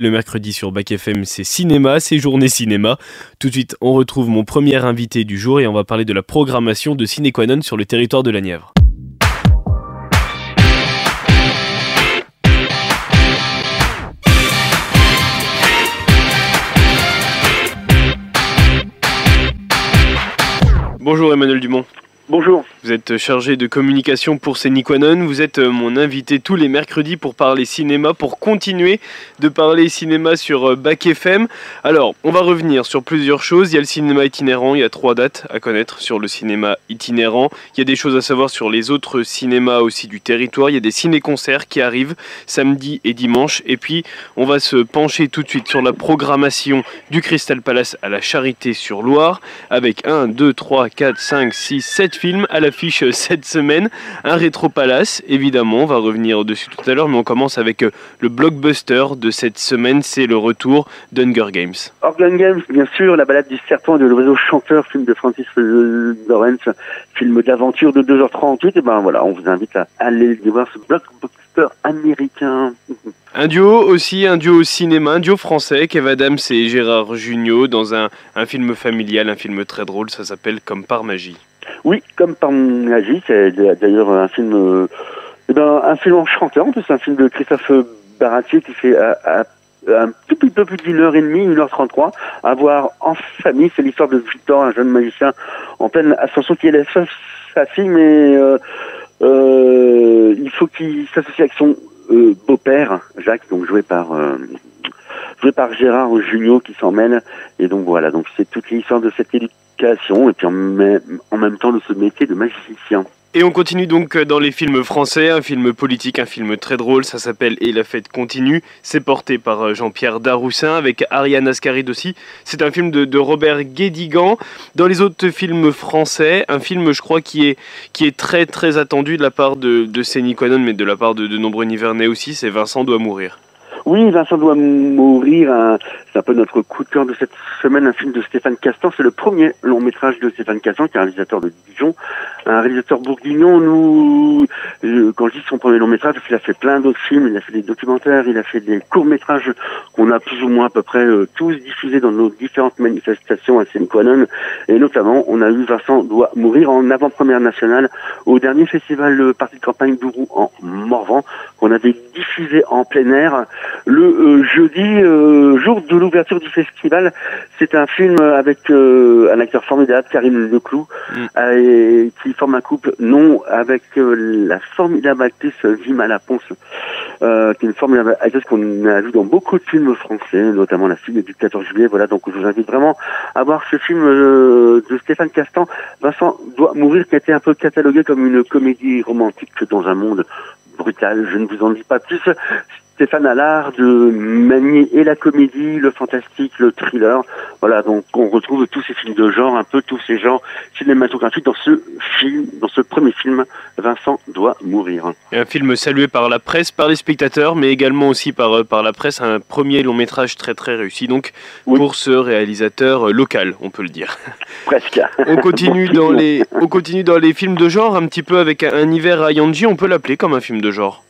Le mercredi sur Bac FM, c'est cinéma, c'est journée cinéma. Tout de suite, on retrouve mon premier invité du jour et on va parler de la programmation de Cinequanon sur le territoire de la Nièvre. Bonjour Emmanuel Dumont. Bonjour. Vous êtes chargé de communication pour Séniquanon. Vous êtes euh, mon invité tous les mercredis pour parler cinéma, pour continuer de parler cinéma sur euh, Bac FM. Alors, on va revenir sur plusieurs choses. Il y a le cinéma itinérant, il y a trois dates à connaître sur le cinéma itinérant. Il y a des choses à savoir sur les autres cinémas aussi du territoire. Il y a des ciné-concerts qui arrivent samedi et dimanche. Et puis, on va se pencher tout de suite sur la programmation du Crystal Palace à la Charité sur Loire avec 1, 2, 3, 4, 5, 6, 7 films à l'affiche cette semaine. Un rétro palace, évidemment, on va revenir dessus tout à l'heure, mais on commence avec euh, le blockbuster de cette semaine, c'est le retour d'Hunger Games. Hunger Games, bien sûr, La balade du serpent et de l'oiseau chanteur, film de Francis Lawrence, film d'aventure de 2h38, et ben voilà, on vous invite à aller voir ce blockbuster américain. Un duo aussi, un duo au cinéma, un duo français, Kev Adams et Gérard Jugnot, dans un, un film familial, un film très drôle, ça s'appelle Comme par magie. Oui, comme par magie, c'est d'ailleurs un film, euh, eh ben, un film enchanteur. En plus, un film de Christophe Baratier qui fait euh, un tout petit peu plus d'une heure et demie, une heure trente-trois, à voir en famille. C'est l'histoire de Victor, un jeune magicien en pleine ascension qui élève sa, fille, mais euh, il faut qu'il s'associe avec son beau-père, Jacques, donc joué par joué par Gérard Junio qui s'emmène. Et donc voilà, donc c'est toute l'histoire de cette éducation et puis en même, temps de ce métier de magicien. Et on continue donc dans les films français, un film politique, un film très drôle, ça s'appelle Et la fête continue, c'est porté par Jean-Pierre Daroussin avec Ariane Ascaride aussi. C'est un film de, Robert Guédigan. Dans les autres films français, un film je crois qui est, qui est très très attendu de la part de, de Séni mais de la part de, de nombreux Nivernais aussi, c'est Vincent doit mourir. Oui, Vincent doit mourir. Un peu notre coup de cœur de cette semaine, un film de Stéphane Castan. C'est le premier long métrage de Stéphane Castan, qui est un réalisateur de Dijon, un réalisateur bourguignon. Nous, euh, quand je dis son premier long métrage, il a fait plein d'autres films. Il a fait des documentaires, il a fait des courts métrages qu'on a plus ou moins à peu près euh, tous diffusés dans nos différentes manifestations à Seine-Quanon. Et notamment, on a eu Vincent doit mourir en avant-première nationale au dernier festival euh, parti de campagne d'Ourou en Morvan, qu'on avait diffusé en plein air le jeudi, jour de l'ouverture du festival. C'est un film avec euh, un acteur formidable, Karim Leclou, mm. qui forme un couple non avec la formidable actrice Vima Ponce, qui est une formidable actrice qu'on a vu dans beaucoup de films français, notamment La fille du 14 juillet. Voilà, donc je vous invite vraiment à voir ce film de Stéphane Castan. Vincent doit mourir, qui a été un peu catalogué comme une comédie romantique dans un monde brutal. Je ne vous en dis pas plus. Stéphane Allard de manier et la comédie, le fantastique, le thriller. Voilà, donc on retrouve tous ces films de genre, un peu tous ces genres cinématographiques dans ce film, dans ce premier film, Vincent doit mourir. un film salué par la presse, par les spectateurs, mais également aussi par, euh, par la presse, un premier long métrage très très réussi, donc pour ce réalisateur euh, local, on peut le dire. Presque. on continue dans les, on continue dans les films de genre, un petit peu avec un hiver à Yanji, on peut l'appeler comme un film de genre.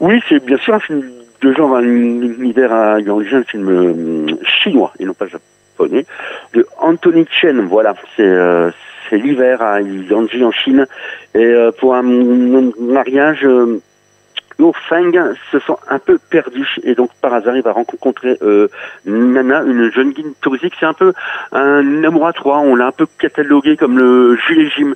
Oui, c'est bien sûr un film deux genres, un univers à Yangji, un film euh, chinois et non pas japonais, de Anthony Chen. Voilà, c'est euh, l'hiver hein. à Yangji en Chine. Et euh, pour un, mariage, euh, Feng se sent un peu perdu et donc par hasard il va rencontrer euh, Nana, une jeune guine touristique. C'est un peu un amour à trois. On l'a un peu catalogué comme le Julie Jim,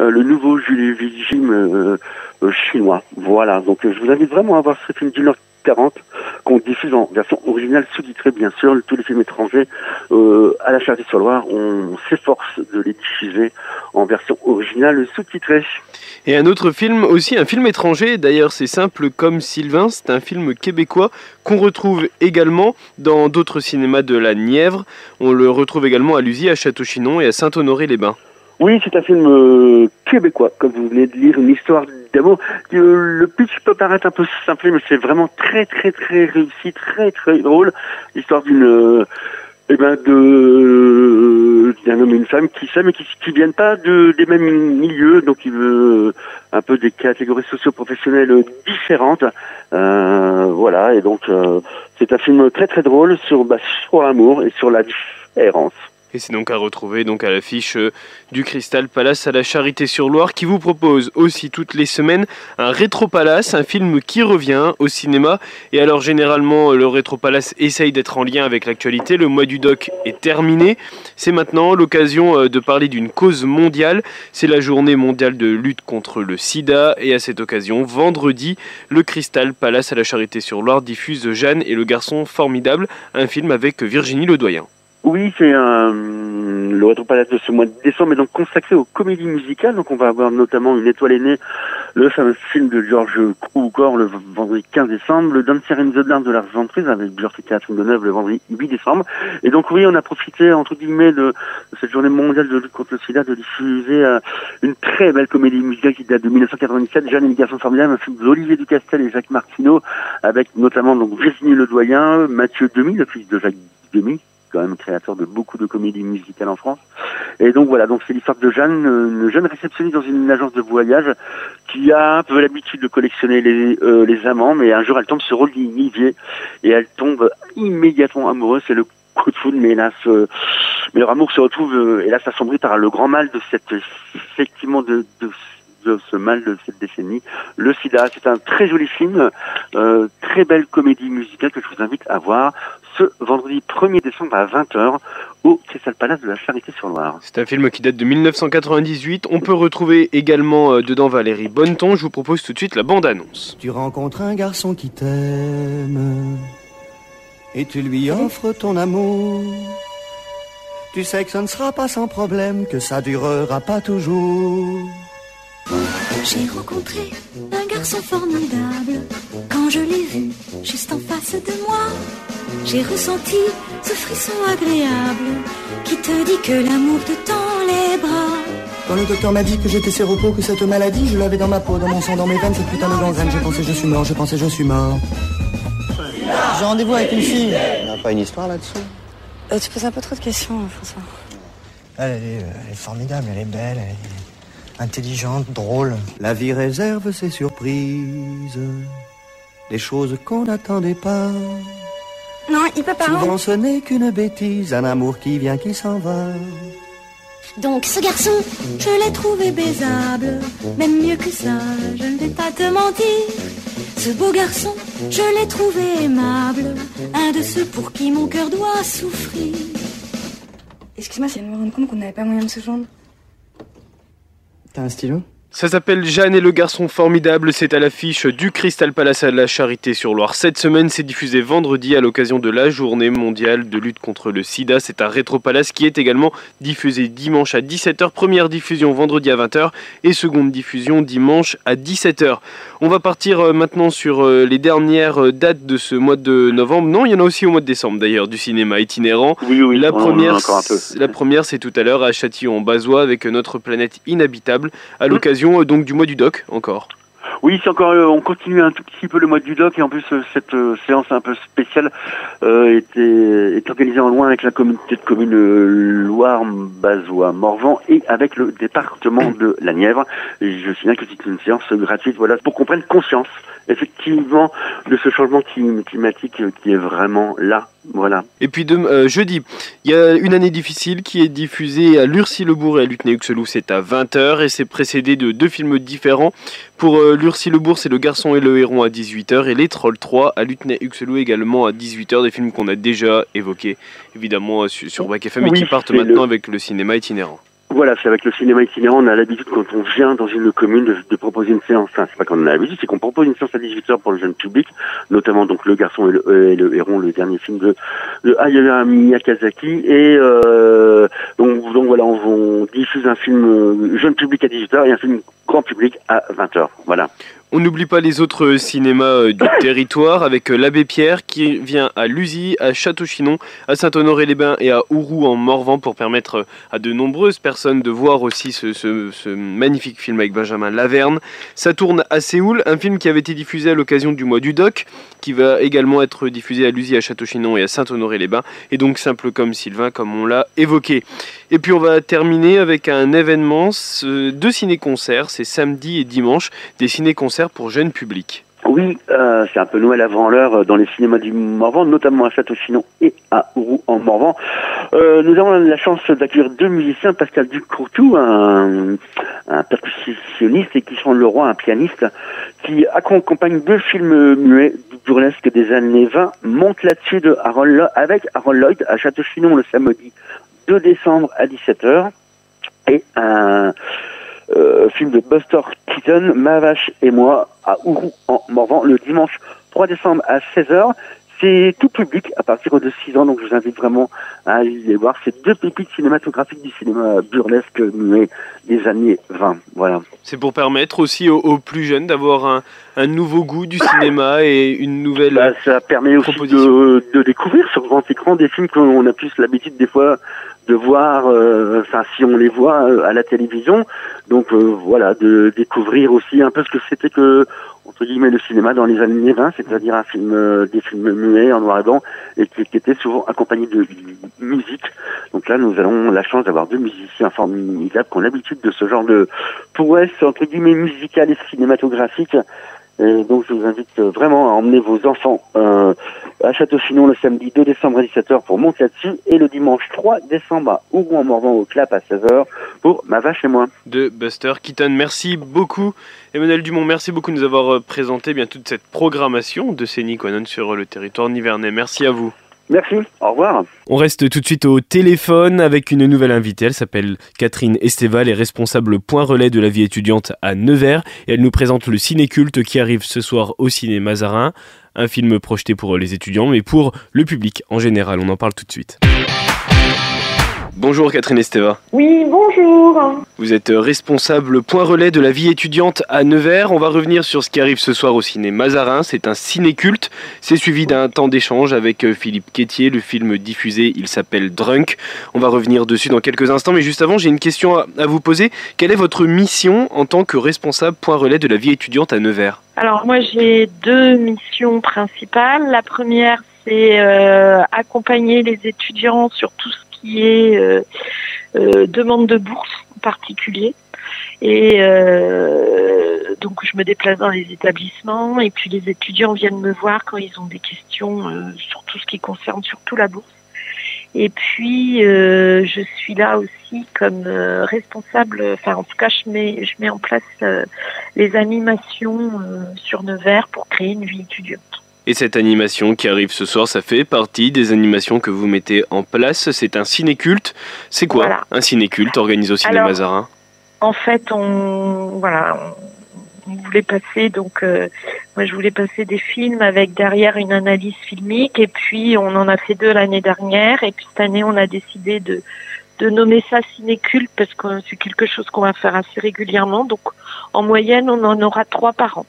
euh, le nouveau Julie Jim euh, euh, chinois. Voilà. Donc je vous invite vraiment à voir ce film du Nord 40 qu'on diffuse en version originale sous-titrée bien sûr. Tous les films étrangers euh, à la charité sur Loire on s'efforce de les diffuser en version originale sous-titrée. Et un autre film aussi un film étranger d'ailleurs c'est simple comme Sylvain c'est un film québécois qu'on retrouve également dans d'autres cinémas de la Nièvre. On le retrouve également à Lusy à Château-Chinon et à Saint-Honoré-les-Bains. Oui, c'est un film euh, québécois, comme vous venez de lire, une histoire d'amour. le pitch peut paraître un peu simple, mais c'est vraiment très très très réussi, très très drôle. L'histoire d'une eh ben de d'un homme et une femme qui s'aiment et qui, qui viennent pas de des mêmes milieux, donc il veut un peu des catégories socio-professionnelles différentes. Euh, voilà, et donc euh, c'est un film très très drôle sur bah, sur l'amour et sur la différence. Et c'est donc à retrouver donc à l'affiche euh, du Crystal Palace à la Charité-sur-Loire qui vous propose aussi toutes les semaines un Rétro Palace, un film qui revient au cinéma. Et alors généralement le Rétro Palace essaye d'être en lien avec l'actualité. Le mois du doc est terminé. C'est maintenant l'occasion euh, de parler d'une cause mondiale. C'est la journée mondiale de lutte contre le sida. Et à cette occasion, vendredi, le Crystal Palace à la Charité-sur-Loire diffuse Jeanne et le garçon formidable, un film avec Virginie Ledoyen. Oui, c'est un, le Retro Palace de ce mois de décembre est donc consacré aux comédies musicales. Donc on va avoir notamment Une étoile aînée, le fameux film de Georges Cukor le vendredi 15 décembre, le Dancer in the Dark de Lars von Trier avec Björk et Catherine Deneuve le vendredi 8 décembre. Et donc oui, on a profité entre guillemets de, de cette journée mondiale de lutte contre le sida de diffuser euh, une très belle comédie musicale qui date de 1997, Jeanne et les garçons un film d'Olivier Ducastel et Jacques Martineau avec notamment donc Virginie Ledoyen, Mathieu Demy, le fils de Jacques Demy, quand même créateur de beaucoup de comédies musicales en France. Et donc voilà, donc c'est l'histoire de Jeanne, une jeune réceptionniste dans une agence de voyage qui a un peu l'habitude de collectionner les, euh, les amants, mais un jour elle tombe sur Olivier et elle tombe immédiatement amoureuse. C'est le coup de foudre, mais hélas, euh, mais leur amour se retrouve euh, hélas assombri par le grand mal de cette effectivement de, de de ce mal de cette décennie, le sida. C'est un très joli film, euh, très belle comédie musicale que je vous invite à voir ce vendredi 1er décembre à 20h au Crystal Palace de la Charité-sur-Loire. C'est un film qui date de 1998. On peut retrouver également euh, dedans Valérie Bonneton. Je vous propose tout de suite la bande-annonce. Tu rencontres un garçon qui t'aime et tu lui offres ton amour. Tu sais que ce ne sera pas sans problème, que ça durera pas toujours. J'ai rencontré un garçon formidable. Quand je l'ai vu juste en face de moi, j'ai ressenti ce frisson agréable qui te dit que l'amour te tend les bras. Quand le docteur m'a dit que j'étais séropos, que cette maladie, je l'avais dans ma peau, dans mon sang, dans mes veines, cette putain de gangrène, j'ai pensé je suis mort, j'ai pensé je suis mort. J'ai rendez-vous avec une fille. Il n'y a pas une histoire là-dessous Euh, tu poses un peu trop de questions, François. Elle, elle est, elle est formidable, elle est belle, elle est intelligente, drôle. La vie réserve ses surprises, des choses qu'on n'attendait pas. Non, il peut pas. Souvent ce n'est qu'une bêtise, un amour qui vient, qui s'en va. Donc ce garçon, je l'ai trouvé baisable, même mieux que ça, je ne vais pas te mentir. Ce beau garçon, je l'ai trouvé aimable, un de ceux pour qui mon cœur doit souffrir. Excuse-moi, c'est de me rendre compte qu'on n'avait pas moyen de se joindre. T'as un stylo? Ça s'appelle Jeanne et le garçon formidable. C'est à l'affiche du Crystal Palace à la Charité sur Loire. Cette semaine, c'est diffusé vendredi à l'occasion de la journée mondiale de lutte contre le sida. C'est un Rétro Palace qui est également diffusé dimanche à 17h. Première diffusion vendredi à 20h et seconde diffusion dimanche à 17h. On va partir euh, maintenant sur euh, les dernières euh, dates de ce mois de novembre. Non, il y en a aussi au mois de décembre d'ailleurs, du cinéma itinérant. Oui, oui, La première, la première, c'est tout à l'heure à Châtillon-en-Bazois avec notre planète inhabitable à l'occasion euh, donc du mois du doc encore. Oui, c'est encore, euh, on continue un tout petit peu le mois du doc et en plus euh, cette séance un peu spéciale était, est organisée en loin avec la communauté de communes Loire, Bazois, Morvan et avec le département de la Nièvre. Et je signale que c'est une séance gratuite, voilà, pour qu'on prenne conscience effectivement de ce changement clim- climatique qui est vraiment là, voilà. Et puis de, euh, jeudi, il y a une année difficile qui est diffusée à Lurcy-le-Bourg et à Lutné-Uxelou, c'est à 20h et c'est précédé de deux films différents. Pour euh, Lurcy-le-Bourg, c'est Le Garçon et le Héron à 18h et Les Trolls 3 à Lutné-Uxelou également à 18h, des films qu'on a déjà évoqués évidemment euh, sur, sur Bac FM et Oui, qui partent le- maintenant avec le cinéma itinérant. Voilà, c'est avec le cinéma itinérant, on a l'habitude quand on vient dans une commune de, de proposer une séance. Enfin, c'est pas qu'on a l'habitude, c'est qu'on propose une séance à 18h pour le jeune public, notamment donc Le Garçon et le, et le Héron, le dernier film de, de Hayao Miyazaki. Et euh, Donc, donc voilà, on, on diffuse un film euh, jeune public à 18h et un film grand public à 20h. Voilà. On n'oublie pas les autres cinémas euh, du territoire avec euh, l'Abbé Pierre qui vient à Lusy, à Château-Chinon, à Saint-Honoré-les-Bains et à Ourou en Morvan pour permettre euh, à de nombreuses personnes de voir aussi ce, ce- ce magnifique film avec Benjamin Laverne. Ça tourne à Séoul, un film qui avait été diffusé à l'occasion du mois du Doc, qui va également être diffusé à Lusy, à Château-Chinon et à Saint-Honoré-les-Bains, et donc simple comme Sylvain, comme on l'a évoqué. Et puis on va terminer avec un événement, deux ciné-concerts, c'est samedi et dimanche, des ciné-concerts pour jeunes publics. Oui, euh, c'est un peu Noël avant l'heure euh, dans les cinémas du Morvan, notamment à Château-Chinon et à Ourou en Morvan. Euh, nous avons la chance d'accueillir deux musiciens, Pascal Ducourtou, un, un percussionniste, et Kishan Leroy, un pianiste, qui accompagne deux films muets burlesques des années 20, Monte là-dessus de Harold Lloyd, avec Harold Lloyd à Château-Chinon le samedi 2 décembre à 17h, et un film de Buster Keaton, Ma vache et moi, à Ourou en Morvan, le dimanche 3 décembre à 16h. C'est tout public à partir de 6 ans, donc je vous invite vraiment à aller les voir. C'est deux pépites cinématographiques du cinéma burlesque muet des années 20. Voilà. C'est pour permettre aussi aux, aux plus jeunes d'avoir un, un nouveau goût du cinéma et une nouvelle... Bah, ça permet aussi de découvrir sur grand écran des films qu'on a plus l'habitude des fois de voir, euh, enfin si on les voit euh, à la télévision. Donc euh, voilà, de découvrir aussi un peu ce que c'était que entre guillemets le cinéma dans les années 20, c'est-à-dire un film, euh, des films muets en noir et blanc et qui, qui étaient souvent accompagnés de musique. Donc là, nous avons la chance d'avoir deux musiciens formidables qui ont l'habitude de ce genre de prouesse entre guillemets musicale et cinématographique. Et donc je vous invite vraiment à emmener vos enfants euh, à Château-Chinon le samedi 2 décembre à 17h pour monter là-dessus et le dimanche 3 décembre à Ourou-en-Morvan au Clap à 16h pour Ma vache et moi. de Buster Keaton. Merci beaucoup, Emmanuel Dumont. Merci beaucoup de nous avoir euh, présenté bien toute cette programmation de Séniquanon sur euh, le territoire nivernais. Merci à vous. Merci, au revoir. On reste tout de suite au téléphone avec une nouvelle invitée. Elle s'appelle Catherine Esteval, est responsable point relais de la vie étudiante à Nevers et elle nous présente le ciné-culte qui arrive ce soir au ciné Mazarin. Un film projeté pour les étudiants mais pour le public en général. On en parle tout de suite. Bonjour Catherine Esteva. Oui, bonjour. Vous êtes responsable point relais de la vie étudiante à Nevers. On va revenir sur ce qui arrive ce soir au ciné Mazarin. C'est un ciné-culte. C'est suivi d'un temps d'échange avec euh, Philippe Quétier. Le film diffusé, il s'appelle Drunk. On va revenir dessus dans quelques instants. Mais juste avant, j'ai une question à à vous poser. Quelle est votre mission en tant que responsable point relais de la vie étudiante à Nevers? Alors moi j'ai deux missions principales. La première c'est euh, accompagner les étudiants sur tout ce qui est euh, euh, demande de bourse en particulier. Et euh, donc je me déplace dans les établissements et puis les étudiants viennent me voir quand ils ont des questions euh, sur tout ce qui concerne surtout la bourse. Et puis euh, je suis là aussi comme euh, responsable, enfin en tout cas je mets je mets en place les animations sur Nevers pour créer une vie étudiante. Et cette animation qui arrive ce soir, ça fait partie des animations que vous mettez en place. C'est un ciné-culte. C'est quoi Voilà. un ciné-culte organisé au ciné Alors, Mazarin En fait, on voilà, on voulait passer donc euh, moi je voulais passer des films avec derrière une analyse filmique et puis on en a fait deux l'année dernière et puis cette année on a décidé de de nommer ça cinéculte parce que c'est quelque chose qu'on va faire assez régulièrement. Donc en moyenne, on en aura trois par an.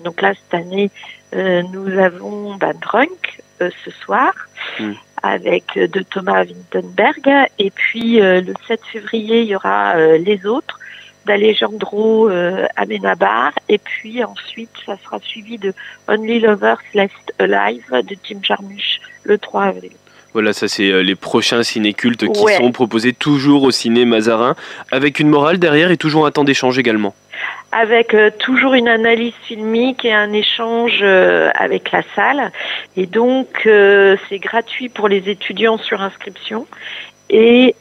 Donc là cette année, euh, nous avons bah, Drunk euh, ce soir Mm. avec euh, de Thomas Wintenberg et puis le 7 février il y aura les autres d'Alejandro Amenabar et puis ensuite ça sera suivi de Only Lovers Left Alive de Jim Jarmusch le 3 avril. Voilà, ça c'est euh, les prochains ciné-cultes qui Ouais. sont proposés toujours au ciné Mazarin, avec une morale derrière et toujours un temps d'échange également. avec euh, toujours une analyse filmique et un échange euh, avec la salle. Et donc, euh, c'est gratuit pour les étudiants sur inscription. Et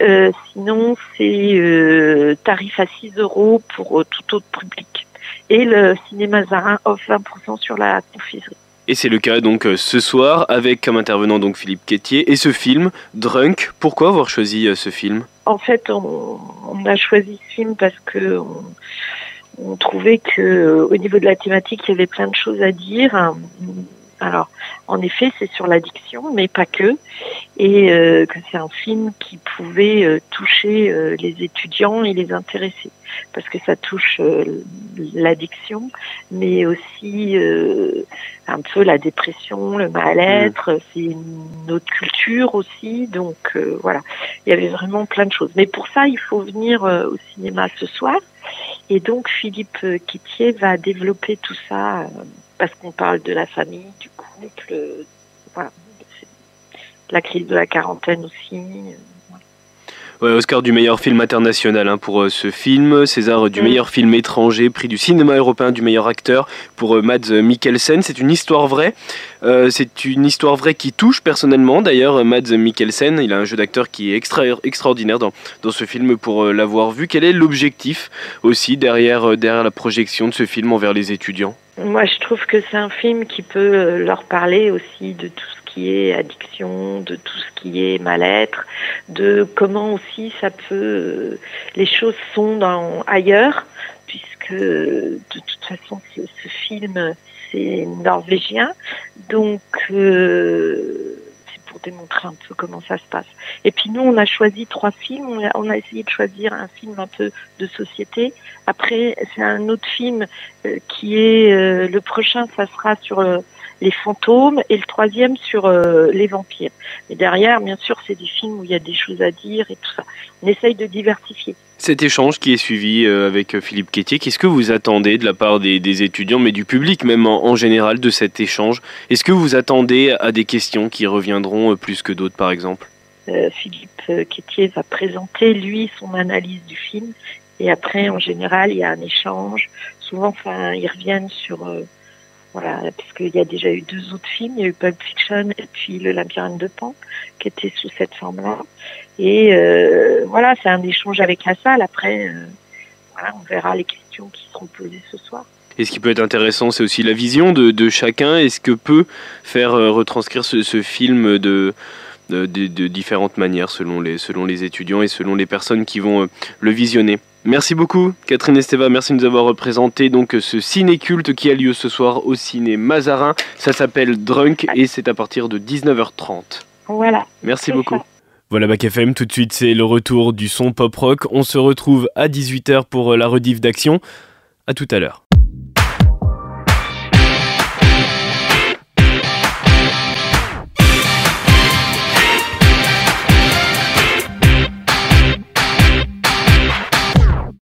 sinon, c'est tarif à 6 euros pour tout autre public. Et le cinéma Zarin offre 20% sur la confiserie. Et c'est le cas donc euh, ce soir avec comme intervenant donc Philippe Quétier et ce film Drunk. Pourquoi avoir choisi euh, ce film? En fait, on, a choisi ce film parce que on, trouvait que euh, au niveau de la thématique, il y avait plein de choses à dire. Alors, en effet, c'est sur l'addiction, mais pas que, et euh, que c'est un film qui pouvait euh, toucher euh, les étudiants et les intéresser, parce que ça touche l'addiction, mais aussi un peu la dépression, le mal-être, mmh. c'est une autre culture aussi, donc voilà, il y avait vraiment plein de choses. Mais pour ça, il faut venir au cinéma ce soir, et donc Philippe Quittier va développer tout ça parce qu'on parle de la famille, du couple, voilà, la crise de la quarantaine aussi. Oscar du meilleur film international hein, pour euh, ce film, César du mm. meilleur film étranger, prix du cinéma européen du meilleur acteur pour euh, Mads Mikkelsen. C'est une histoire vraie. Euh, c'est une histoire vraie qui touche personnellement. D'ailleurs, Mads Mikkelsen, il a un jeu d'acteur qui est extra extraordinaire dans, dans ce film pour l'avoir vu. Quel est l'objectif aussi derrière, derrière la projection de ce film envers les étudiants? Moi, je trouve que c'est un film qui peut leur parler aussi de tout qui est addiction, de tout ce qui est mal-être, de comment aussi ça peut, les choses sont ailleurs, puisque de toute façon, ce, film, c'est norvégien. Donc, euh, pour démontrer un peu comment ça se passe. Et puis nous, on a choisi trois films. On a, essayé de choisir un film un peu de société. Après, c'est un autre film euh, qui est euh, le prochain, ça sera sur euh, les fantômes et le troisième sur les vampires. Mais derrière, bien sûr, c'est des films où il y a des choses à dire et tout ça. On essaye de diversifier cet échange qui est suivi euh, avec euh, Philippe Quétier, qu'est-ce que vous attendez de la part des, étudiants, mais du public même en, général de cet échange? Est-ce que vous attendez à des questions qui reviendront euh, plus que d'autres, par exemple? Philippe Quétier va présenter, lui, son analyse du film. Et après, en général, il y a un échange. Souvent, enfin, ils reviennent sur... voilà, puisqu'il y a déjà eu deux autres films. Il y a eu Pulp Fiction et puis Le Labyrinthe de Pan, qui étaient sous cette forme-là. Et euh, voilà, c'est un échange avec la salle. Après, euh, voilà, on verra les questions qui seront posées ce soir. Et ce qui peut être intéressant, c'est aussi la vision de, chacun. Est-ce que peut faire euh, retranscrire ce, ce film de, différentes manières selon les étudiants et selon les personnes qui vont le visionner? Merci beaucoup Catherine Esteva, merci de nous avoir représenté donc ce ciné-culte qui a lieu ce soir au ciné Mazarin. Ça s'appelle Drunk et c'est à partir de 19h30. Voilà. Merci beaucoup. Voilà Bac FM, tout de suite c'est le retour du son pop rock. On se retrouve à 18h pour la rediff d'action. À tout à l'heure.